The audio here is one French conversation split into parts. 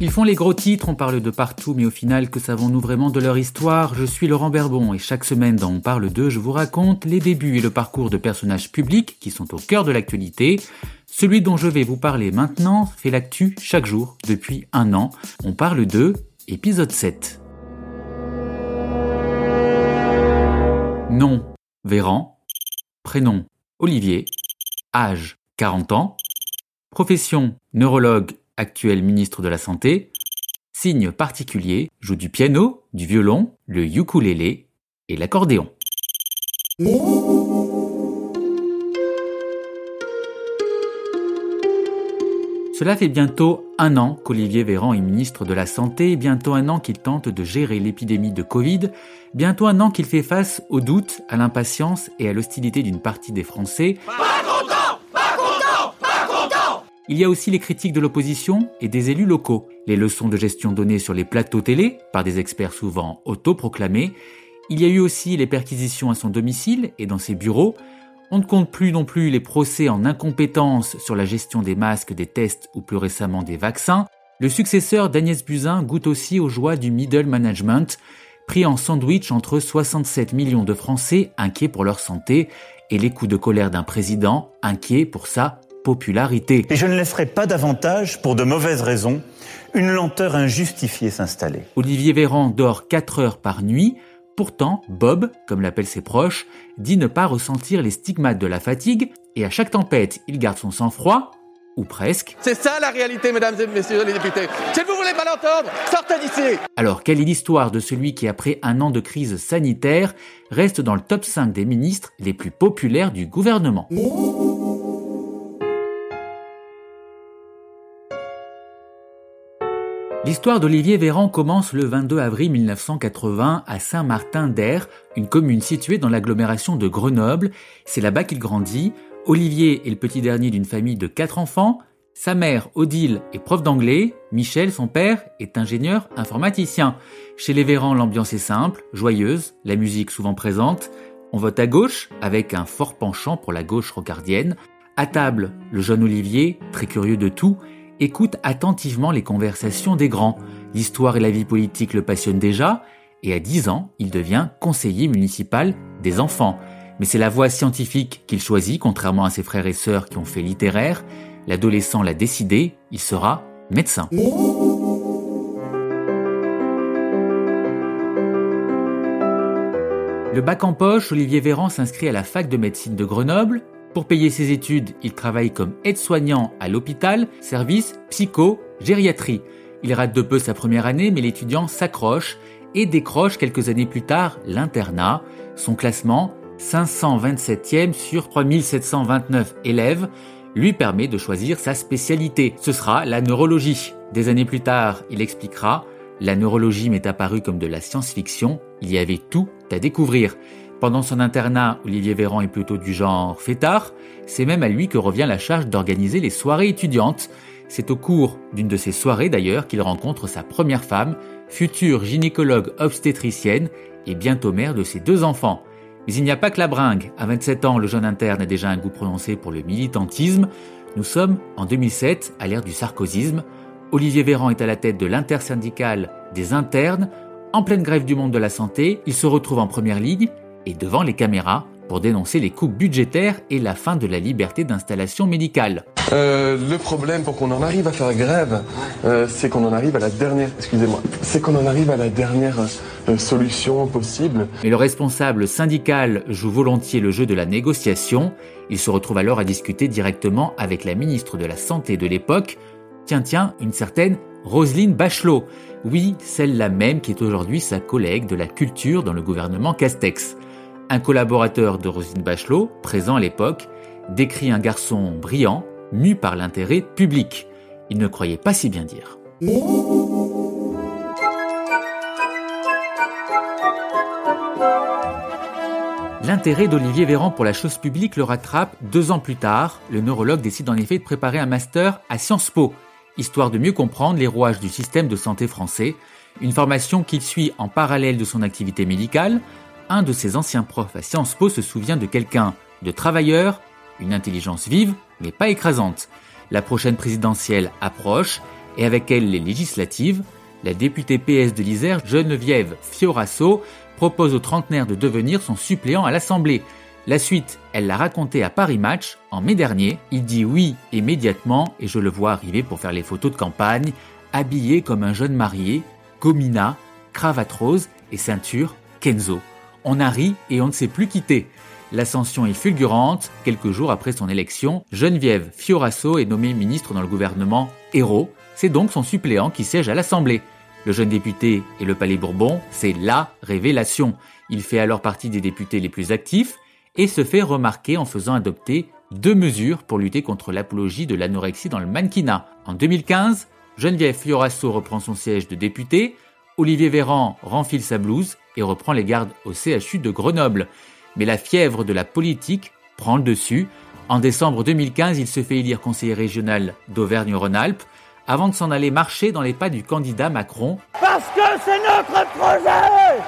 Ils font les gros titres, on parle de partout, mais au final, que savons-nous vraiment de leur histoire? Je suis Laurent Berbon et chaque semaine dans On parle d'eux, je vous raconte les débuts et le parcours de personnages publics qui sont au cœur de l'actualité. Celui dont je vais vous parler maintenant fait l'actu chaque jour depuis un an. On parle d'eux, épisode 7. Nom, Véran. Prénom, Olivier. Âge, 40 ans. Profession, neurologue, actuel ministre de la Santé. Signe particulier, joue du piano, du violon, le ukulélé et l'accordéon. Cela fait bientôt un an qu'Olivier Véran est ministre de la Santé, bientôt un an qu'il tente de gérer l'épidémie de Covid, bientôt un an qu'il fait face aux doutes, à l'impatience et à l'hostilité d'une partie des Français content Pas content Pas content Il y a aussi les critiques de l'opposition et des élus locaux, les leçons de gestion données sur les plateaux télé par des experts souvent autoproclamés. Il y a eu aussi les perquisitions à son domicile et dans ses bureaux, on ne compte plus non plus les procès en incompétence sur la gestion des masques, des tests ou plus récemment des vaccins. Le successeur d'Agnès Buzyn goûte aussi aux joies du middle management, pris en sandwich entre 67 millions de Français inquiets pour leur santé et les coups de colère d'un président inquiet pour sa popularité. Et je ne laisserai pas davantage, pour de mauvaises raisons, une lenteur injustifiée s'installer. Olivier Véran dort 4 heures par nuit, Pourtant, Bob, comme l'appellent ses proches, dit ne pas ressentir les stigmates de la fatigue et à chaque tempête, il garde son sang-froid, ou presque. C'est ça la réalité, mesdames et messieurs les députés. Si vous voulez pas l'entendre, sortez d'ici Alors, quelle est l'histoire de celui qui, après un an de crise sanitaire, reste dans le top 5 des ministres les plus populaires du gouvernement? L'histoire d'Olivier Véran commence le 22 avril 1980 à Saint-Martin-d'Air, une commune située dans l'agglomération de Grenoble. C'est là-bas qu'il grandit. Olivier est le petit dernier d'une famille de quatre enfants. Sa mère, Odile, est prof d'anglais. Michel, son père, est ingénieur informaticien. Chez les Véran, l'ambiance est simple, joyeuse, la musique souvent présente. On vote à gauche, avec un fort penchant pour la gauche rocardienne. À table, le jeune Olivier, très curieux de tout, écoute attentivement les conversations des grands. L'histoire et la vie politique le passionnent déjà, et à 10 ans, il devient conseiller municipal des enfants. Mais c'est la voie scientifique qu'il choisit, contrairement à ses frères et sœurs qui ont fait littéraire. L'adolescent l'a décidé, il sera médecin. Le bac en poche, Olivier Véran s'inscrit à la fac de médecine de Grenoble, pour payer ses études, il travaille comme aide-soignant à l'hôpital, service psycho-gériatrie. Il rate de peu sa première année, mais l'étudiant s'accroche et décroche quelques années plus tard l'internat. Son classement, 527e sur 3729 élèves, lui permet de choisir sa spécialité. Ce sera la neurologie. Des années plus tard, il expliquera La neurologie m'est apparue comme de la science-fiction, il y avait tout à découvrir. Pendant son internat, Olivier Véran est plutôt du genre fêtard. C'est même à lui que revient la charge d'organiser les soirées étudiantes. C'est au cours d'une de ces soirées d'ailleurs qu'il rencontre sa première femme, future gynécologue obstétricienne et bientôt mère de ses deux enfants. Mais il n'y a pas que la bringue. À 27 ans, le jeune interne a déjà un goût prononcé pour le militantisme. Nous sommes en 2007, à l'ère du sarkozysme. Olivier Véran est à la tête de l'intersyndicale des internes. En pleine grève du monde de la santé, il se retrouve en première ligne et devant les caméras pour dénoncer les coupes budgétaires et la fin de la liberté d'installation médicale. Euh, le problème pour qu'on en arrive à faire grève, euh, c'est qu'on en arrive à la dernière, excusez-moi, c'est qu'on en arrive à la dernière euh, solution possible. Mais le responsable syndical joue volontiers le jeu de la négociation. Il se retrouve alors à discuter directement avec la ministre de la Santé de l'époque. Tiens, tiens, une certaine Roselyne Bachelot. Oui, celle-là même qui est aujourd'hui sa collègue de la culture dans le gouvernement Castex. Un collaborateur de Rosine Bachelot, présent à l'époque, décrit un garçon brillant, mu par l'intérêt public. Il ne croyait pas si bien dire. L'intérêt d'Olivier Véran pour la chose publique le rattrape deux ans plus tard. Le neurologue décide en effet de préparer un master à Sciences Po, histoire de mieux comprendre les rouages du système de santé français, une formation qu'il suit en parallèle de son activité médicale, un de ses anciens profs à Sciences Po se souvient de quelqu'un de travailleur, une intelligence vive, mais pas écrasante. La prochaine présidentielle approche, et avec elle les législatives, la députée PS de l'Isère, Geneviève Fiorasso, propose au trentenaire de devenir son suppléant à l'Assemblée. La suite, elle l'a raconté à Paris Match en mai dernier. Il dit oui immédiatement et je le vois arriver pour faire les photos de campagne, habillé comme un jeune marié, gomina, cravate rose et ceinture Kenzo. On a ri et on ne s'est plus quitté. L'ascension est fulgurante. Quelques jours après son élection, Geneviève Fiorasso est nommée ministre dans le gouvernement Hérault. C'est donc son suppléant qui siège à l'Assemblée. Le jeune député et le Palais Bourbon, c'est la révélation. Il fait alors partie des députés les plus actifs et se fait remarquer en faisant adopter deux mesures pour lutter contre l'apologie de l'anorexie dans le mannequinat. En 2015, Geneviève Fiorasso reprend son siège de député, Olivier Véran renfile sa blouse et reprend les gardes au CHU de Grenoble. Mais la fièvre de la politique prend le dessus. En décembre 2015, il se fait élire conseiller régional d'Auvergne-Rhône-Alpes avant de s'en aller marcher dans les pas du candidat Macron. Parce que c'est notre projet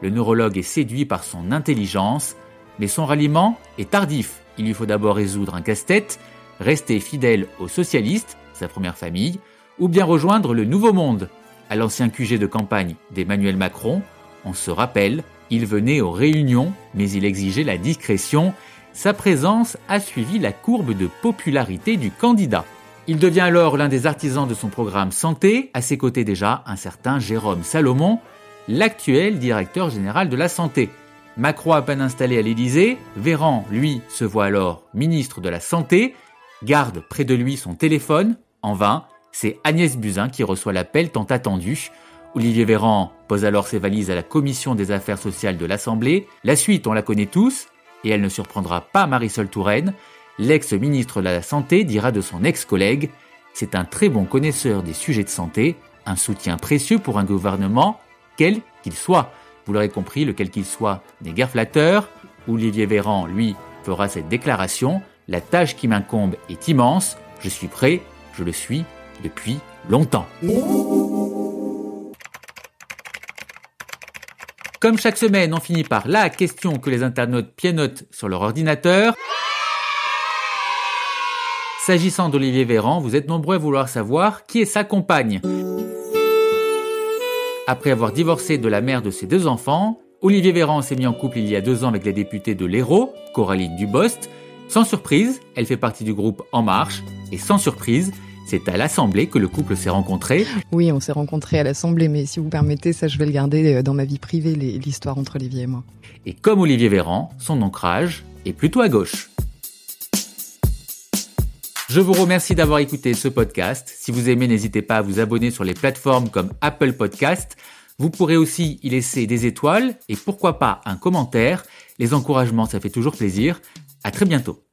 Le neurologue est séduit par son intelligence mais son ralliement est tardif. Il lui faut d'abord résoudre un casse-tête, rester fidèle aux socialistes, sa première famille, ou bien rejoindre le Nouveau Monde. À l'ancien QG de campagne d'Emmanuel Macron, on se rappelle, il venait aux réunions, mais il exigeait la discrétion. Sa présence a suivi la courbe de popularité du candidat. Il devient alors l'un des artisans de son programme Santé, à ses côtés déjà un certain Jérôme Salomon, l'actuel directeur général de la santé. Macron à peine installé à l'Élysée, Véran, lui, se voit alors ministre de la Santé, garde près de lui son téléphone, en vain, c'est Agnès Buzyn qui reçoit l'appel tant attendu. Olivier Véran pose alors ses valises à la commission des affaires sociales de l'Assemblée. La suite, on la connaît tous, et elle ne surprendra pas Marisol Touraine. L'ex-ministre de la Santé dira de son ex-collègue C'est un très bon connaisseur des sujets de santé, un soutien précieux pour un gouvernement, quel qu'il soit. Vous l'aurez compris, lequel qu'il soit n'est guère flatteur. Olivier Véran, lui, fera cette déclaration. La tâche qui m'incombe est immense. Je suis prêt, je le suis depuis longtemps. Comme chaque semaine, on finit par la question que les internautes pianotent sur leur ordinateur. S'agissant d'Olivier Véran, vous êtes nombreux à vouloir savoir qui est sa compagne. Après avoir divorcé de la mère de ses deux enfants, Olivier Véran s'est mis en couple il y a deux ans avec la députée de l'Hérault, Coraline Dubost. Sans surprise, elle fait partie du groupe En Marche. Et sans surprise, c'est à l'Assemblée que le couple s'est rencontré. Oui, on s'est rencontrés à l'Assemblée, mais si vous permettez, ça je vais le garder euh, dans ma vie privée, l'histoire entre Olivier et moi. Et comme Olivier Véran, son ancrage est plutôt à gauche. Je vous remercie d'avoir écouté ce podcast. Si vous aimez, n'hésitez pas à vous abonner sur les plateformes comme Apple Podcast. Vous pourrez aussi y laisser des étoiles et pourquoi pas un commentaire. Les encouragements, ça fait toujours plaisir. À très bientôt.